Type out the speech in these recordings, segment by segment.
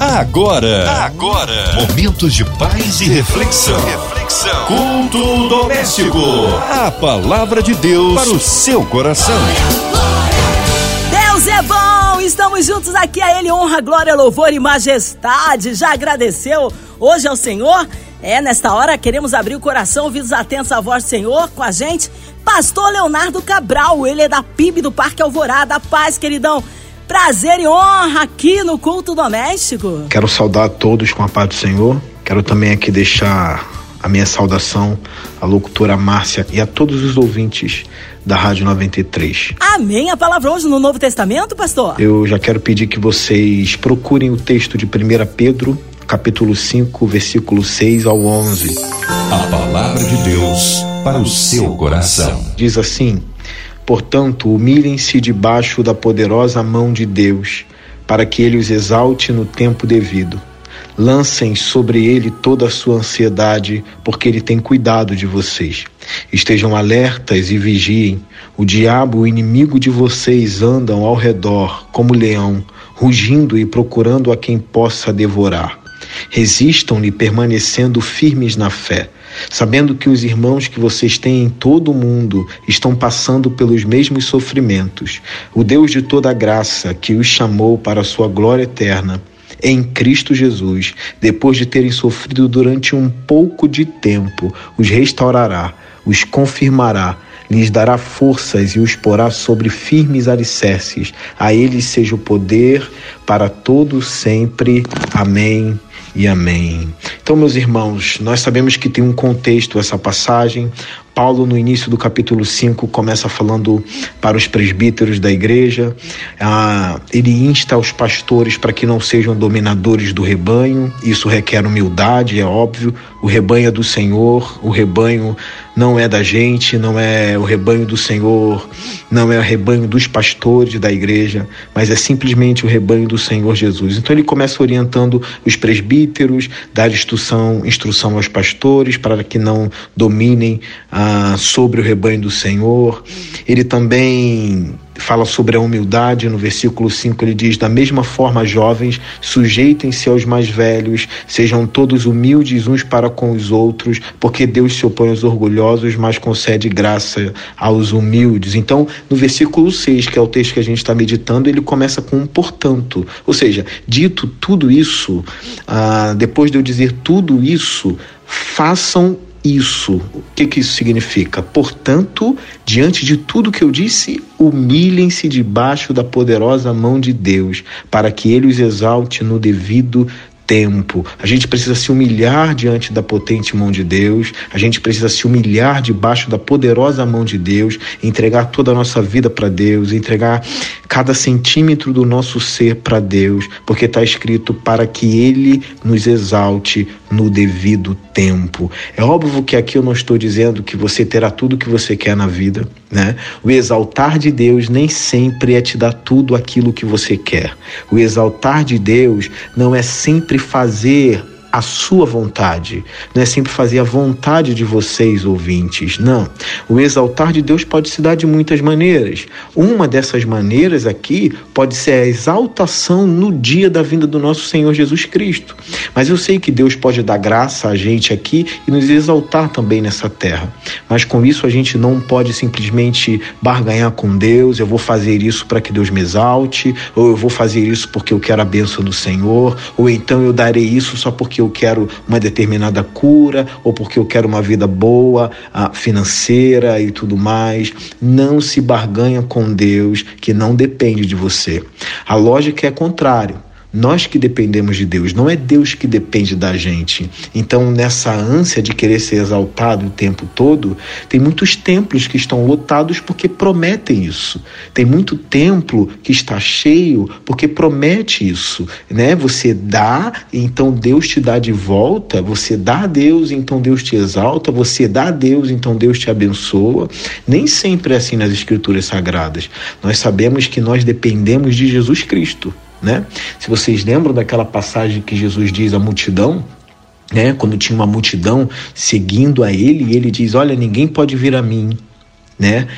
Agora, agora, momentos de paz e reflexão. Reflexão. Culto doméstico. A palavra de Deus para o seu coração. Deus é bom, estamos juntos aqui a Ele honra, glória, louvor e majestade. Já agradeceu hoje ao Senhor? É, nesta hora queremos abrir o coração, ouvidos atentos à voz do Senhor com a gente. Pastor Leonardo Cabral, ele é da PIB do Parque Alvorada. Paz, queridão. Prazer e honra aqui no culto doméstico. Quero saudar a todos com a paz do Senhor. Quero também aqui deixar a minha saudação à locutora Márcia e a todos os ouvintes da Rádio 93. Amém. A palavra hoje no Novo Testamento, pastor? Eu já quero pedir que vocês procurem o texto de 1 Pedro, capítulo 5, versículo 6 ao 11. A palavra de Deus para o seu coração. Diz assim: Portanto, humilhem-se debaixo da poderosa mão de Deus, para que ele os exalte no tempo devido. Lancem sobre ele toda a sua ansiedade, porque ele tem cuidado de vocês. Estejam alertas e vigiem. O diabo, o inimigo de vocês, andam ao redor como leão, rugindo e procurando a quem possa devorar. Resistam-lhe permanecendo firmes na fé sabendo que os irmãos que vocês têm em todo o mundo estão passando pelos mesmos sofrimentos. O Deus de toda graça, que os chamou para a sua glória eterna, em Cristo Jesus, depois de terem sofrido durante um pouco de tempo, os restaurará, os confirmará, lhes dará forças e os porá sobre firmes alicerces. A eles seja o poder para todo sempre. Amém e amém. Então, meus irmãos, nós sabemos que tem um contexto essa passagem. Paulo, no início do capítulo 5, começa falando para os presbíteros da igreja. Ah, ele insta os pastores para que não sejam dominadores do rebanho. Isso requer humildade, é óbvio. O rebanho é do Senhor, o rebanho não é da gente, não é o rebanho do Senhor, não é o rebanho dos pastores da igreja, mas é simplesmente o rebanho do Senhor Jesus. Então ele começa orientando os presbíteros, dar instrução, instrução aos pastores para que não dominem ah, sobre o rebanho do Senhor. Ele também fala sobre a humildade. No versículo 5 ele diz: Da mesma forma, jovens, sujeitem-se aos mais velhos, sejam todos humildes uns para com os outros, porque Deus se opõe aos orgulhosos, mas concede graça aos humildes. Então, no versículo 6, que é o texto que a gente está meditando, ele começa com um portanto. Ou seja, dito tudo isso, ah, depois de eu dizer tudo isso, façam isso. O que, que isso significa? Portanto, diante de tudo que eu disse, humilhem-se debaixo da poderosa mão de Deus, para que ele os exalte no devido tempo. A gente precisa se humilhar diante da potente mão de Deus, a gente precisa se humilhar debaixo da poderosa mão de Deus, entregar toda a nossa vida para Deus, entregar cada centímetro do nosso ser para Deus, porque está escrito para que Ele nos exalte no devido tempo. É óbvio que aqui eu não estou dizendo que você terá tudo o que você quer na vida, né? O exaltar de Deus nem sempre é te dar tudo aquilo que você quer. O exaltar de Deus não é sempre fazer a sua vontade, não é sempre fazer a vontade de vocês, ouvintes, não. O exaltar de Deus pode se dar de muitas maneiras. Uma dessas maneiras aqui pode ser a exaltação no dia da vinda do nosso Senhor Jesus Cristo. Mas eu sei que Deus pode dar graça a gente aqui e nos exaltar também nessa terra. Mas com isso a gente não pode simplesmente barganhar com Deus, eu vou fazer isso para que Deus me exalte, ou eu vou fazer isso porque eu quero a bênção do Senhor, ou então eu darei isso só porque porque eu quero uma determinada cura ou porque eu quero uma vida boa, ah, financeira e tudo mais. Não se barganha com Deus que não depende de você. A lógica é contrária. Nós que dependemos de Deus, não é Deus que depende da gente. Então, nessa ânsia de querer ser exaltado o tempo todo, tem muitos templos que estão lotados porque prometem isso. Tem muito templo que está cheio porque promete isso, né? Você dá, então Deus te dá de volta, você dá a Deus, então Deus te exalta, você dá a Deus, então Deus te abençoa. Nem sempre é assim nas escrituras sagradas. Nós sabemos que nós dependemos de Jesus Cristo né? Se vocês lembram daquela passagem que Jesus diz à multidão, né? Quando tinha uma multidão seguindo a ele, e ele diz: Olha, ninguém pode vir a mim, né?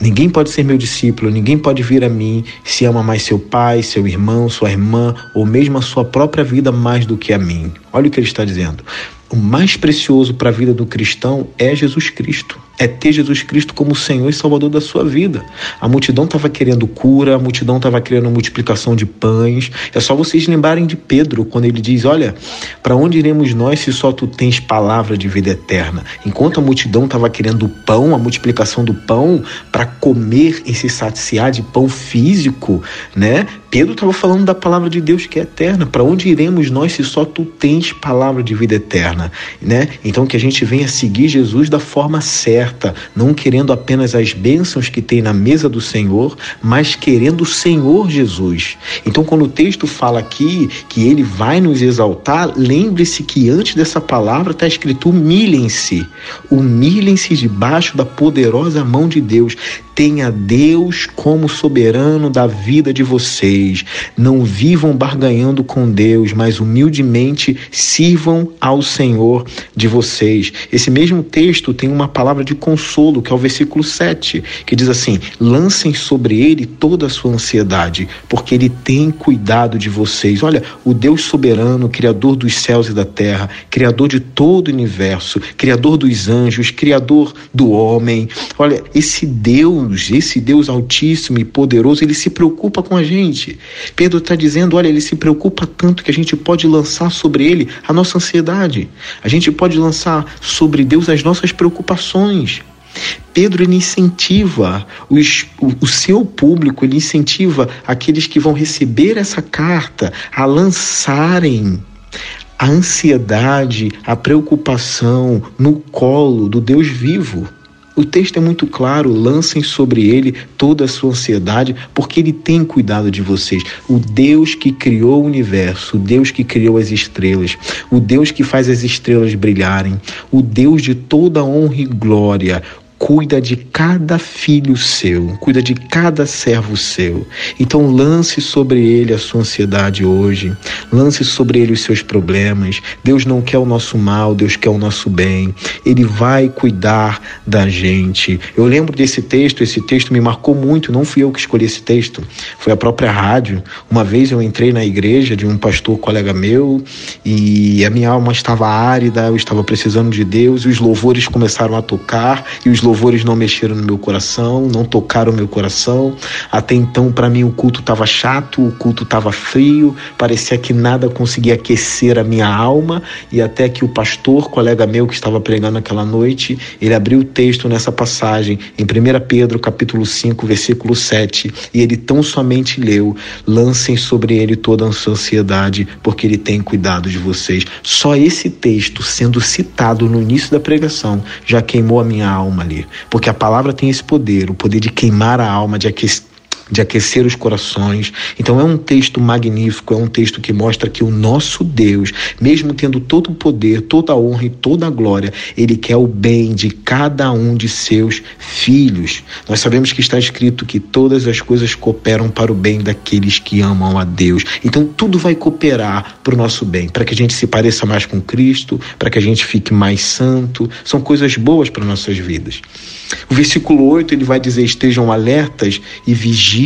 Ninguém pode ser meu discípulo, ninguém pode vir a mim se ama mais seu pai, seu irmão, sua irmã ou mesmo a sua própria vida mais do que a mim. Olha o que ele está dizendo. O mais precioso para a vida do cristão é Jesus Cristo. É ter Jesus Cristo como Senhor e Salvador da sua vida. A multidão estava querendo cura, a multidão estava querendo multiplicação de pães. É só vocês lembrarem de Pedro, quando ele diz: Olha, para onde iremos nós se só tu tens palavra de vida eterna? Enquanto a multidão estava querendo o pão, a multiplicação do pão, para comer e se saciar de pão físico, né? Pedro estava falando da palavra de Deus que é eterna. Para onde iremos nós se só tu tens palavra de vida eterna, né? Então que a gente venha seguir Jesus da forma certa, não querendo apenas as bênçãos que tem na mesa do Senhor, mas querendo o Senhor Jesus. Então quando o texto fala aqui que ele vai nos exaltar, lembre-se que antes dessa palavra está escrito humilhem-se. Humilhem-se debaixo da poderosa mão de Deus. Tenha Deus como soberano da vida de vocês. Não vivam barganhando com Deus, mas humildemente sirvam ao Senhor de vocês. Esse mesmo texto tem uma palavra de consolo, que é o versículo 7, que diz assim: lancem sobre ele toda a sua ansiedade, porque ele tem cuidado de vocês. Olha, o Deus soberano, Criador dos céus e da terra, Criador de todo o universo, Criador dos anjos, Criador do homem. Olha, esse Deus, esse Deus altíssimo e poderoso, ele se preocupa com a gente. Pedro está dizendo: olha, ele se preocupa tanto que a gente pode lançar sobre ele a nossa ansiedade, a gente pode lançar sobre Deus as nossas preocupações. Pedro ele incentiva os, o, o, seu público, ele incentiva aqueles que vão receber essa carta a lançarem a ansiedade, a preocupação no colo do Deus vivo. O texto é muito claro: lancem sobre ele toda a sua ansiedade, porque ele tem cuidado de vocês. O Deus que criou o universo, o Deus que criou as estrelas, o Deus que faz as estrelas brilharem, o Deus de toda honra e glória, cuida de cada filho seu, cuida de cada servo seu. Então lance sobre ele a sua ansiedade hoje, lance sobre ele os seus problemas. Deus não quer o nosso mal, Deus quer o nosso bem. Ele vai cuidar da gente. Eu lembro desse texto, esse texto me marcou muito, não fui eu que escolhi esse texto, foi a própria rádio. Uma vez eu entrei na igreja de um pastor colega meu e a minha alma estava árida, eu estava precisando de Deus e os louvores começaram a tocar e os louvores não mexeram no meu coração, não tocaram o meu coração. Até então, para mim, o culto estava chato, o culto estava frio, parecia que nada conseguia aquecer a minha alma. E até que o pastor, colega meu que estava pregando aquela noite, ele abriu o texto nessa passagem, em 1 Pedro, capítulo 5, versículo 7, e ele tão somente leu: lancem sobre ele toda a sua ansiedade, porque ele tem cuidado de vocês. Só esse texto sendo citado no início da pregação já queimou a minha alma ali porque a palavra tem esse poder, o poder de queimar a alma, de aquecer de aquecer os corações. Então é um texto magnífico, é um texto que mostra que o nosso Deus, mesmo tendo todo o poder, toda a honra e toda a glória, ele quer o bem de cada um de seus filhos. Nós sabemos que está escrito que todas as coisas cooperam para o bem daqueles que amam a Deus. Então tudo vai cooperar para o nosso bem, para que a gente se pareça mais com Cristo, para que a gente fique mais santo. São coisas boas para nossas vidas. O versículo 8 ele vai dizer: estejam alertas e vigiem.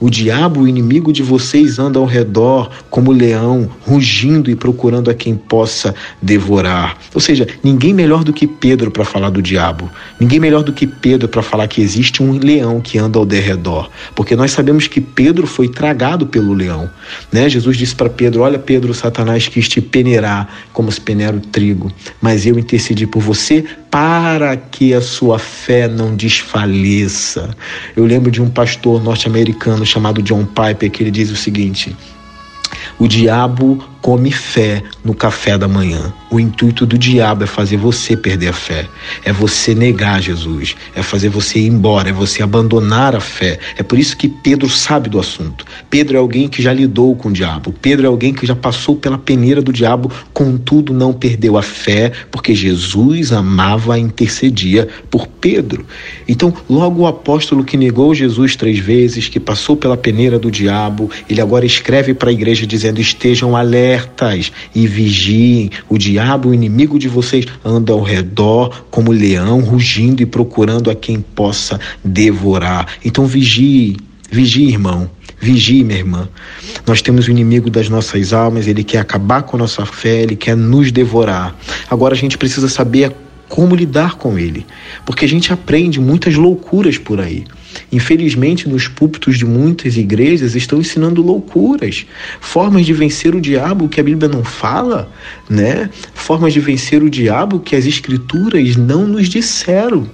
O diabo, o inimigo de vocês, anda ao redor como leão, rugindo e procurando a quem possa devorar. Ou seja, ninguém melhor do que Pedro para falar do diabo. Ninguém melhor do que Pedro para falar que existe um leão que anda ao derredor. Porque nós sabemos que Pedro foi tragado pelo leão. Né? Jesus disse para Pedro: Olha, Pedro, Satanás quis te peneirar como se peneira o trigo, mas eu intercedi por você para que a sua fé não desfaleça. Eu lembro de um pastor norte-americano chamado John Piper que ele diz o seguinte: o diabo come fé no café da manhã. O intuito do diabo é fazer você perder a fé, é você negar Jesus, é fazer você ir embora, é você abandonar a fé. É por isso que Pedro sabe do assunto. Pedro é alguém que já lidou com o diabo. Pedro é alguém que já passou pela peneira do diabo, contudo não perdeu a fé, porque Jesus amava e intercedia por Pedro. Então, logo o apóstolo que negou Jesus três vezes, que passou pela peneira do diabo, ele agora escreve para a igreja dizendo: estejam alegres alertas e vigiem. O diabo, o inimigo de vocês, anda ao redor como leão, rugindo e procurando a quem possa devorar. Então vigie, vigie, irmão. Vigie, minha irmã. Nós temos o inimigo das nossas almas, ele quer acabar com a nossa fé, ele quer nos devorar. Agora a gente precisa saber como lidar com ele, porque a gente aprende muitas loucuras por aí. Infelizmente, nos púlpitos de muitas igrejas estão ensinando loucuras, formas de vencer o diabo que a Bíblia não fala, né? Formas de vencer o diabo que as escrituras não nos disseram.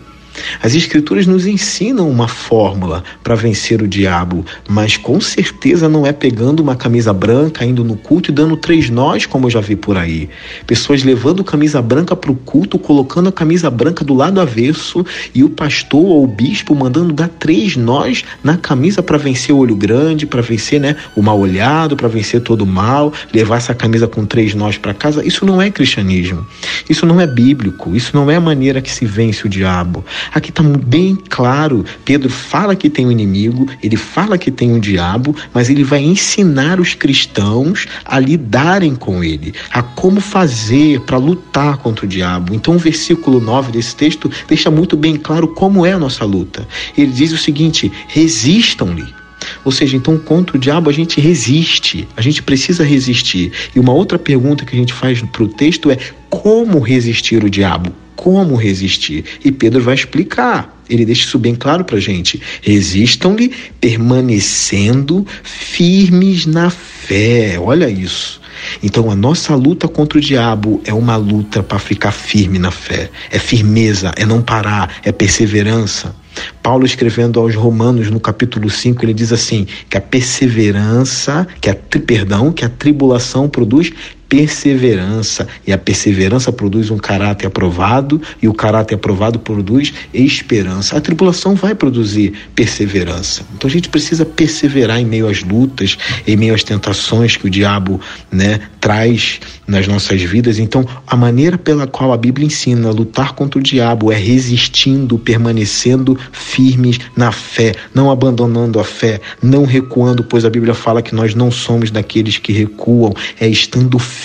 As Escrituras nos ensinam uma fórmula para vencer o diabo, mas com certeza não é pegando uma camisa branca, indo no culto e dando três nós, como eu já vi por aí. Pessoas levando camisa branca para o culto, colocando a camisa branca do lado avesso e o pastor ou o bispo mandando dar três nós na camisa para vencer o olho grande, para vencer né, o mal olhado, para vencer todo o mal, levar essa camisa com três nós para casa. Isso não é cristianismo. Isso não é bíblico. Isso não é a maneira que se vence o diabo. Aqui está bem claro. Pedro fala que tem um inimigo, ele fala que tem um diabo, mas ele vai ensinar os cristãos a lidarem com ele, a como fazer para lutar contra o diabo. Então, o versículo 9 desse texto deixa muito bem claro como é a nossa luta. Ele diz o seguinte: resistam-lhe. Ou seja, então contra o diabo a gente resiste, a gente precisa resistir. E uma outra pergunta que a gente faz para o texto é como resistir o diabo? Como resistir. E Pedro vai explicar. Ele deixa isso bem claro para gente. Resistam-lhe permanecendo firmes na fé. Olha isso. Então a nossa luta contra o diabo é uma luta para ficar firme na fé. É firmeza, é não parar, é perseverança. Paulo escrevendo aos Romanos no capítulo 5, ele diz assim: que a perseverança, que a perdão, que a tribulação produz perseverança, e a perseverança produz um caráter aprovado, e o caráter aprovado produz esperança. A tribulação vai produzir perseverança. Então a gente precisa perseverar em meio às lutas, em meio às tentações que o diabo, né, traz nas nossas vidas. Então, a maneira pela qual a Bíblia ensina a lutar contra o diabo é resistindo, permanecendo firmes na fé, não abandonando a fé, não recuando, pois a Bíblia fala que nós não somos daqueles que recuam, é estando firmes,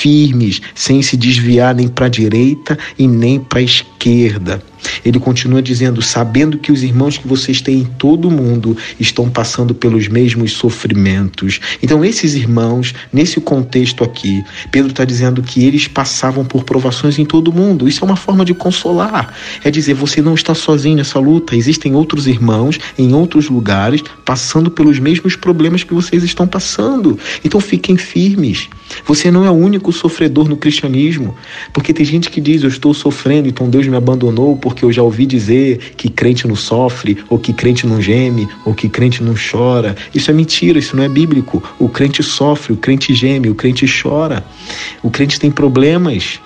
sem se desviar nem para a direita e nem para a esquerda. Ele continua dizendo: sabendo que os irmãos que vocês têm em todo o mundo estão passando pelos mesmos sofrimentos. Então, esses irmãos, nesse contexto aqui, Pedro está dizendo que eles passavam por provações em todo o mundo. Isso é uma forma de consolar. É dizer: você não está sozinho nessa luta. Existem outros irmãos em outros lugares passando pelos mesmos problemas que vocês estão passando. Então, fiquem firmes. Você não é o único sofredor no cristianismo, porque tem gente que diz: Eu estou sofrendo, então Deus me abandonou porque eu já ouvi dizer que crente não sofre, ou que crente não geme, ou que crente não chora. Isso é mentira, isso não é bíblico. O crente sofre, o crente geme, o crente chora. O crente tem problemas.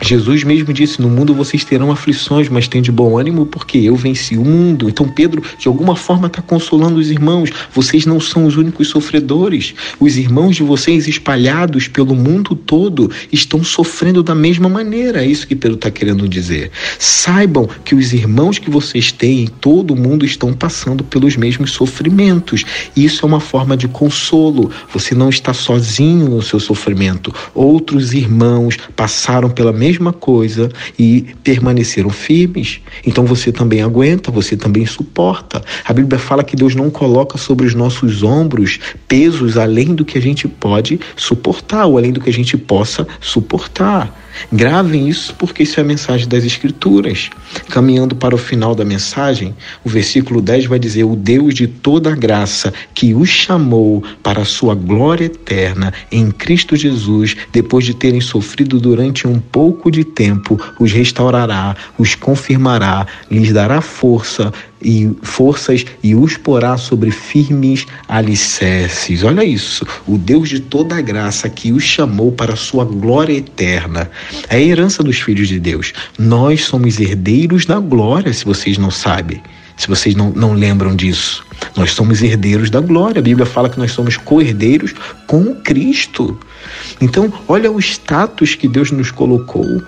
Jesus mesmo disse: No mundo vocês terão aflições, mas tem de bom ânimo, porque eu venci o mundo. Então, Pedro, de alguma forma, está consolando os irmãos. Vocês não são os únicos sofredores. Os irmãos de vocês, espalhados pelo mundo todo, estão sofrendo da mesma maneira. É isso que Pedro está querendo dizer. Saibam que os irmãos que vocês têm em todo o mundo estão passando pelos mesmos sofrimentos. Isso é uma forma de consolo. Você não está sozinho no seu sofrimento. Outros irmãos passaram pela mesma mesma coisa e permaneceram firmes. Então você também aguenta, você também suporta. A Bíblia fala que Deus não coloca sobre os nossos ombros pesos além do que a gente pode suportar, ou além do que a gente possa suportar. Gravem isso porque isso é a mensagem das Escrituras. Caminhando para o final da mensagem, o versículo 10 vai dizer: O Deus de toda graça que os chamou para a sua glória eterna em Cristo Jesus, depois de terem sofrido durante um pouco de tempo, os restaurará, os confirmará, lhes dará força e forças e os porá sobre firmes alicerces. Olha isso, o Deus de toda graça que os chamou para a sua glória eterna. É a herança dos filhos de Deus. Nós somos herdeiros da glória, se vocês não sabem. Se vocês não, não lembram disso, nós somos herdeiros da glória. A Bíblia fala que nós somos co-herdeiros com Cristo. Então, olha o status que Deus nos colocou.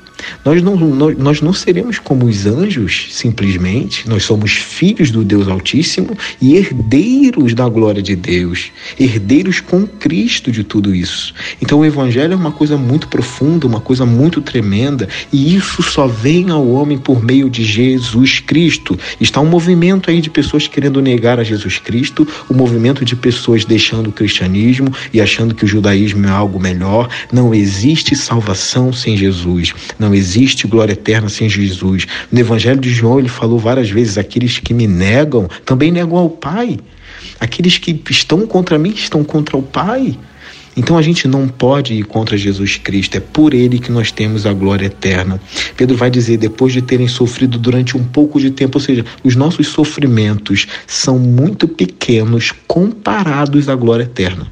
Nós não, nós, nós não seremos como os anjos, simplesmente. Nós somos filhos do Deus Altíssimo e herdeiros da glória de Deus, herdeiros com Cristo de tudo isso. Então o Evangelho é uma coisa muito profunda, uma coisa muito tremenda, e isso só vem ao homem por meio de Jesus Cristo. Está um movimento aí de pessoas querendo negar a Jesus Cristo, o movimento de pessoas deixando o cristianismo e achando que o judaísmo é algo melhor. Não existe salvação sem Jesus. Não existe glória eterna sem Jesus. No Evangelho de João, ele falou várias vezes: aqueles que me negam também negam ao Pai. Aqueles que estão contra mim estão contra o Pai. Então a gente não pode ir contra Jesus Cristo, é por ele que nós temos a glória eterna. Pedro vai dizer, depois de terem sofrido durante um pouco de tempo, ou seja, os nossos sofrimentos são muito pequenos comparados à glória eterna.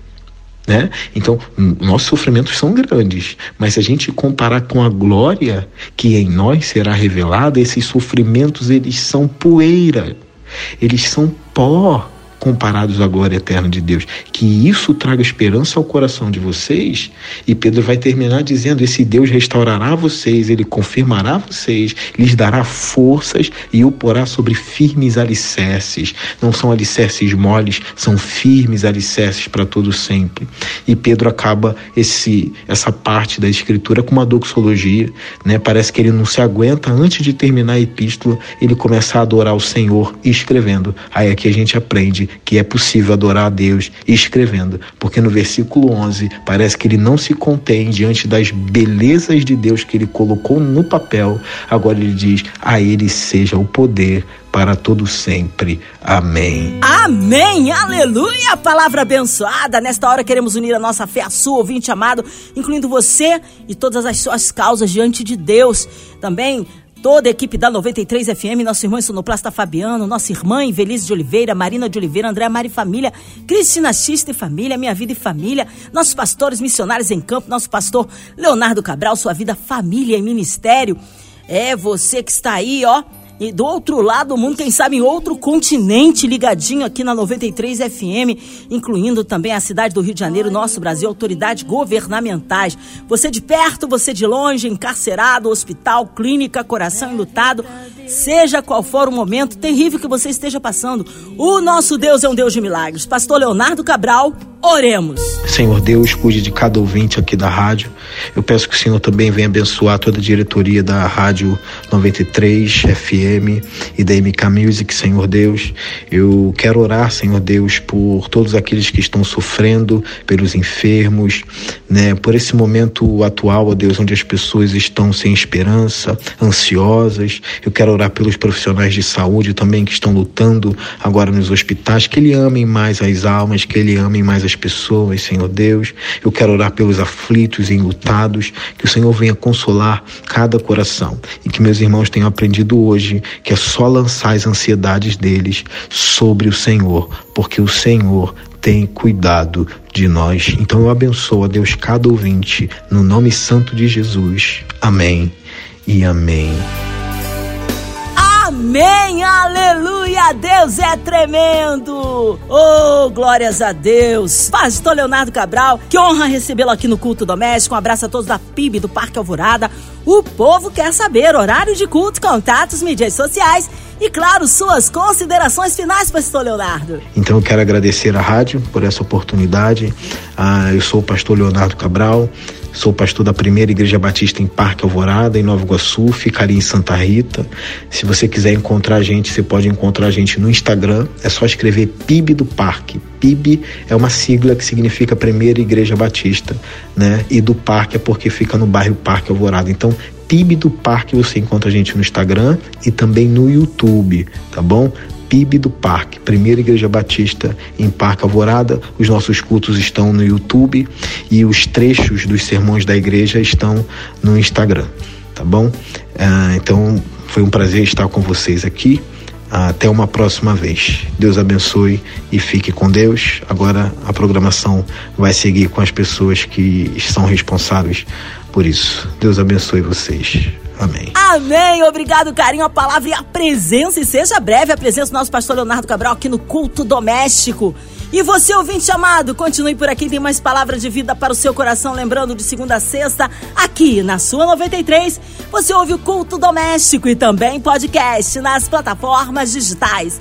Né? Então, nossos sofrimentos são grandes, mas se a gente comparar com a glória que em nós será revelada, esses sofrimentos eles são poeira, eles são pó comparados à glória eterna de Deus. Que isso traga esperança ao coração de vocês. E Pedro vai terminar dizendo: Esse Deus restaurará vocês, ele confirmará vocês, lhes dará forças e o porá sobre firmes alicerces. Não são alicerces moles, são firmes alicerces para todo sempre. E Pedro acaba esse essa parte da escritura com uma doxologia, né? Parece que ele não se aguenta antes de terminar a epístola, ele começa a adorar o Senhor escrevendo. Aí aqui a gente aprende que é possível adorar a Deus escrevendo, porque no versículo 11 parece que ele não se contém diante das belezas de Deus que ele colocou no papel. Agora ele diz: A ele seja o poder para todo sempre. Amém. Amém. Aleluia. Palavra abençoada. Nesta hora queremos unir a nossa fé à sua, ouvinte amado, incluindo você e todas as suas causas diante de Deus. Também Toda a equipe da 93 FM, nosso irmão Sonoplasta Fabiano, nossa irmã Invelise de Oliveira, Marina de Oliveira, André Mari Família, Cristina Xista e Família, Minha Vida e Família, nossos pastores missionários em campo, nosso pastor Leonardo Cabral, Sua Vida, Família e Ministério. É você que está aí, ó e do outro lado do mundo, quem sabe em outro continente, ligadinho aqui na 93 FM, incluindo também a cidade do Rio de Janeiro, nosso Brasil, autoridades governamentais. Você de perto, você de longe, encarcerado, hospital, clínica, coração enlutado, seja qual for o momento terrível que você esteja passando, o nosso Deus é um Deus de milagres. Pastor Leonardo Cabral, oremos. Senhor Deus, cuide de cada ouvinte aqui da rádio. Eu peço que o Senhor também venha abençoar toda a diretoria da Rádio 93 FM e da MK Music, Senhor Deus. Eu quero orar, Senhor Deus, por todos aqueles que estão sofrendo, pelos enfermos, né, por esse momento atual, ó Deus, onde as pessoas estão sem esperança, ansiosas. Eu quero orar pelos profissionais de saúde também que estão lutando agora nos hospitais, que ele amem mais as almas, que ele amem mais as pessoas, Senhor Deus. Eu quero orar pelos aflitos e enlutados, que o Senhor venha consolar cada coração e que meus irmãos tenham aprendido hoje que é só lançar as ansiedades deles sobre o Senhor, porque o Senhor tem cuidado de nós. Então eu abençoo a Deus cada ouvinte, no nome santo de Jesus. Amém e amém. Amém, aleluia, Deus é tremendo. Oh, glórias a Deus. Pastor Leonardo Cabral, que honra recebê-lo aqui no culto doméstico. Um abraço a todos da PIB do Parque Alvorada. O povo quer saber horário de culto, contatos, mídias sociais e, claro, suas considerações finais, pastor Leonardo. Então eu quero agradecer à rádio por essa oportunidade. Ah, eu sou o pastor Leonardo Cabral. Sou pastor da primeira igreja batista em Parque Alvorada, em Nova Iguaçu, ficaria em Santa Rita. Se você quiser encontrar a gente, você pode encontrar a gente no Instagram. É só escrever PIB do Parque. PIB é uma sigla que significa Primeira Igreja Batista, né? E do Parque é porque fica no bairro Parque Alvorada. Então, PIB do Parque você encontra a gente no Instagram e também no YouTube, tá bom? PIB do Parque, Primeira Igreja Batista em Parque Alvorada. Os nossos cultos estão no YouTube e os trechos dos sermões da igreja estão no Instagram, tá bom? Ah, então foi um prazer estar com vocês aqui. Até uma próxima vez. Deus abençoe e fique com Deus. Agora a programação vai seguir com as pessoas que são responsáveis por isso. Deus abençoe vocês. Amém. Amém. Obrigado, carinho, a palavra e a presença. E seja breve a presença do nosso pastor Leonardo Cabral aqui no culto doméstico. E você, ouvinte amado, continue por aqui, tem mais palavras de vida para o seu coração. Lembrando, de segunda a sexta, aqui na sua 93, você ouve o culto doméstico e também podcast nas plataformas digitais.